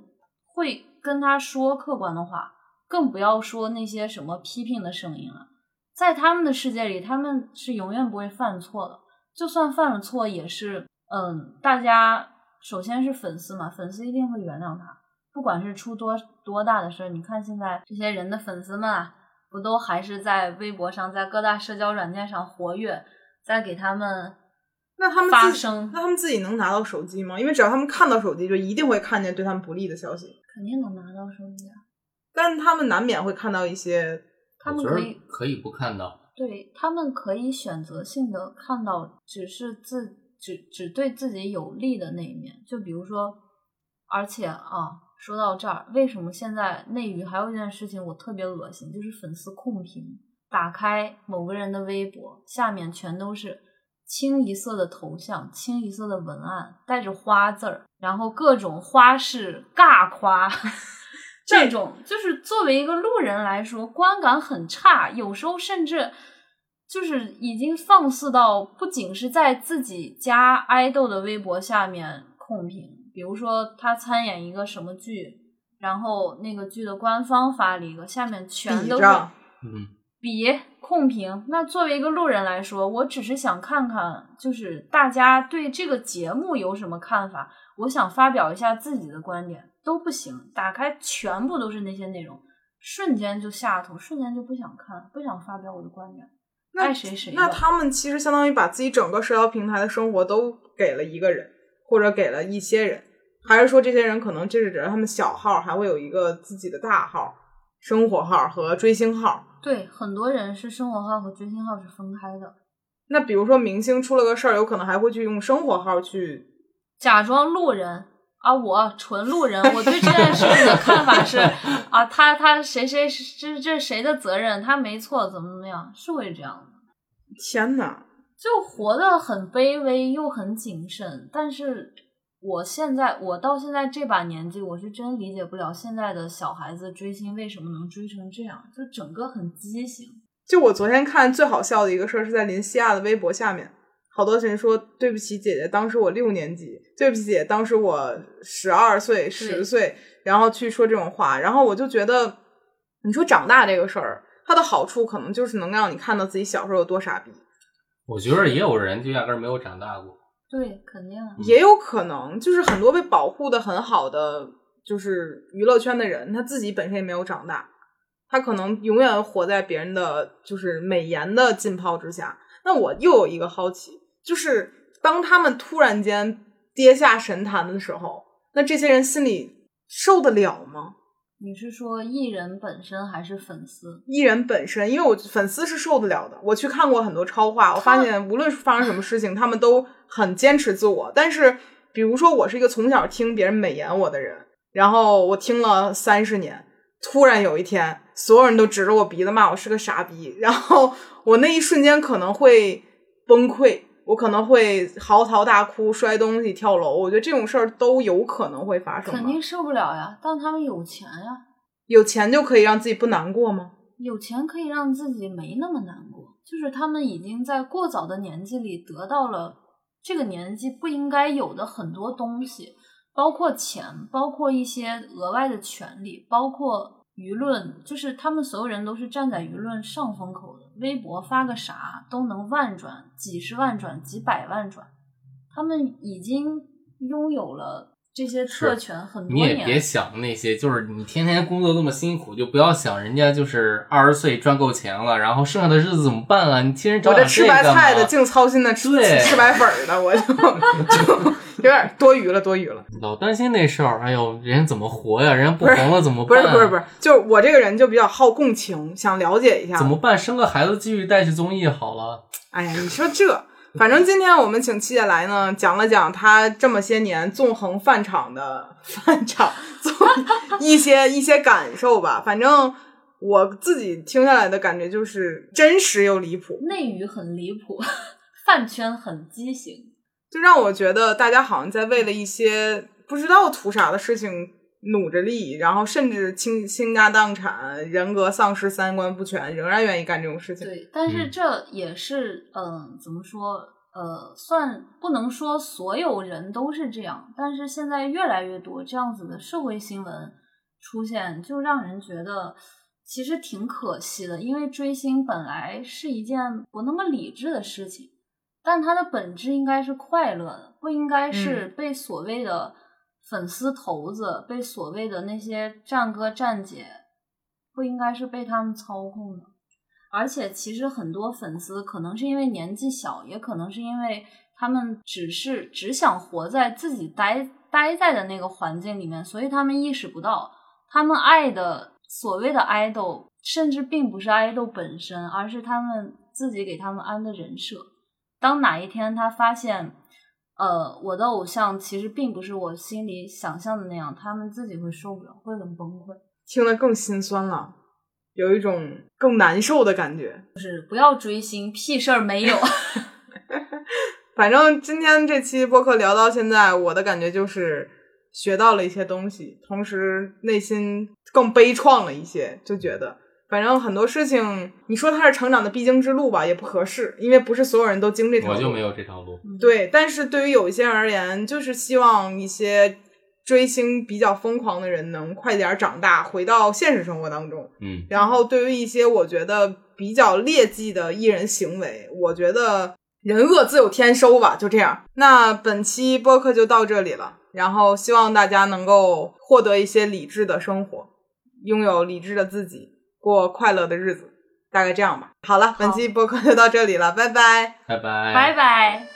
Speaker 1: 会跟他说客观的话，更不要说那些什么批评的声音了。在他们的世界里，他们是永远不会犯错的。就算犯了错，也是嗯，大家首先是粉丝嘛，粉丝一定会原谅他，不管是出多多大的事儿。你看现在这些人的粉丝们啊，不都还是在微博上，在各大社交软件上活跃，在给他们
Speaker 2: 那他们自己
Speaker 1: 发声
Speaker 2: 那他们自己能拿到手机吗？因为只要他们看到手机，就一定会看见对他们不利的消息。
Speaker 1: 肯定能拿到手机啊。
Speaker 2: 但是他们难免会看到一些，
Speaker 3: 我觉得
Speaker 1: 他们可以
Speaker 3: 可以不看到。
Speaker 1: 对他们可以选择性的看到只是自只只对自己有利的那一面，就比如说，而且啊，说到这儿，为什么现在内娱还有一件事情我特别恶心，就是粉丝控评，打开某个人的微博，下面全都是清一色的头像，清一色的文案，带着花字儿，然后各种花式尬夸。这种就是作为一个路人来说，观感很差，有时候甚至就是已经放肆到不仅是在自己家爱豆的微博下面控评，比如说他参演一个什么剧，然后那个剧的官方发了一个，下面全都是
Speaker 3: 嗯，
Speaker 1: 比控评。那作为一个路人来说，我只是想看看，就是大家对这个节目有什么看法，我想发表一下自己的观点，都不行。打开全部都是那些内容，瞬间就下头，瞬间就不想看，不想发表我的观点，
Speaker 2: 那
Speaker 1: 爱谁谁。
Speaker 2: 那他们其实相当于把自己整个社交平台的生活都给了一个人，或者给了一些人，还是说这些人可能这是指他们小号还会有一个自己的大号、生活号和追星号？
Speaker 1: 对，很多人是生活号和追星号是分开的，
Speaker 2: 那比如说明星出了个事儿，有可能还会去用生活号去。
Speaker 1: 假装路人啊，我纯路人，我对这件事情的看法是啊，他他谁谁这这谁的责任，他没错，怎么怎么样，是会这样的，
Speaker 2: 天哪！
Speaker 1: 就活得很卑微又很谨慎。但是我现在我到现在这把年纪，我是真理解不了现在的小孩子追星为什么能追成这样，就整个很畸形。
Speaker 2: 就我昨天看最好笑的一个事儿，是在林西亚的微博下面，好多人说对不起姐姐，当时我六年级，对不起姐姐，当时我十二岁、十岁，然后去说这种话，然后我就觉得，你说长大这个事儿，它的好处可能就是能让你看到自己小时候有多傻逼，
Speaker 3: 我觉得也有人就压根儿没有长大过。
Speaker 1: 对，肯定啊
Speaker 2: 也有可能就是很多被保护的很好的，就是娱乐圈的人，他自己本身也没有长大，他可能永远活在别人的就是美颜的浸泡之下。那我又有一个好奇，就是当他们突然间跌下神坛的时候，那这些人心里受得了吗？
Speaker 1: 你是说艺人本身还是粉丝？
Speaker 2: 艺人本身，因为我粉丝是受得了的。我去看过很多超话，我发现无论是发生什么事情，他们都很坚持自我。但是，比如说我是一个从小听别人美言我的人，然后我听了三十年，突然有一天，所有人都指着我鼻子骂我是个傻逼，然后我那一瞬间可能会崩溃，我可能会嚎啕大哭、摔东西、跳楼。我觉得这种事儿都有可能会发生。
Speaker 1: 肯定受不了呀，但他们有钱呀，
Speaker 2: 有钱就可以让自己不难过吗？
Speaker 1: 有钱可以让自己没那么难过，就是他们已经在过早的年纪里得到了这个年纪不应该有的很多东西，包括钱，包括一些额外的权利，包括舆论，就是他们所有人都是站在舆论上风口的。微博发个啥都能万转、几十万转、几百万转，他们已经拥有了这些特权很多
Speaker 3: 你。也别想那些，就是你天天工作那么辛苦，就不要想人家就是二十岁赚够钱了，然后剩下的日子怎么办啊？你天天找
Speaker 2: 我这吃白菜的，
Speaker 3: 净
Speaker 2: 净操心的吃
Speaker 3: 对
Speaker 2: 吃白粉儿的，我就 就点多余了，多余了。
Speaker 3: 老担心那事儿，哎呦，人怎么活呀？人家不红了怎么办不？
Speaker 2: 是不是不是，就是我这个人就比较好共情，想了解一下。
Speaker 3: 怎么办？生个孩子继续带去综艺好了。
Speaker 2: 哎呀，你说这，反正今天我们请七姐来呢，讲了讲她这么些年纵横饭场的饭场，做一些一些感受吧。反正我自己听下来的感觉就是真实又离谱，
Speaker 1: 内娱很离谱，饭圈很畸形。
Speaker 2: 就让我觉得大家好像在为了一些不知道图啥的事情努着力，然后甚至倾倾家荡产、人格丧失、三观不全，仍然愿意干这种事情。
Speaker 1: 对，但是
Speaker 3: 嗯
Speaker 1: 这也是，嗯、怎么说？呃，算不能说所有人都是这样，但是现在越来越多这样子的社会新闻出现，就让人觉得其实挺可惜的。因为追星本来是一件不那么理智的事情，但它的本质应该是快乐的，不应该是被所谓的粉丝头子、被所谓的那些战哥战姐，不应该是被他们操控的。而且其实很多粉丝可能是因为年纪小，也可能是因为他们只是只想活在自己待待在的那个环境里面，所以他们意识不到，他们爱的所谓的 idol，甚至并不是 idol 本身，而是他们自己给他们安的人设。当哪一天他发现，呃，我的偶像其实并不是我心里想象的那样，他们自己会受不了，会很崩溃。
Speaker 2: 听得更心酸了，有一种更难受的感觉。
Speaker 1: 就是不要追星，屁事儿没有。
Speaker 2: 反正今天这期播客聊到现在，我的感觉就是学到了一些东西，同时内心更悲怆了一些，就觉得反正很多事情，你说它是成长的必经之路吧，也不合适，因为不是所有人都经这条路。
Speaker 3: 我就没有这条路。
Speaker 2: 对，但是对于有一些人而言，就是希望一些追星比较疯狂的人能快点长大，回到现实生活当中。
Speaker 3: 嗯，
Speaker 2: 然后对于一些我觉得比较劣迹的艺人行为，我觉得人恶自有天收吧，就这样。那本期播客就到这里了，然后希望大家能够获得一些理智的生活，拥有理智的自己，过快乐的日子，大概这样吧。好了，本期播客就到这里了，拜拜。
Speaker 3: 拜拜，
Speaker 1: 拜拜。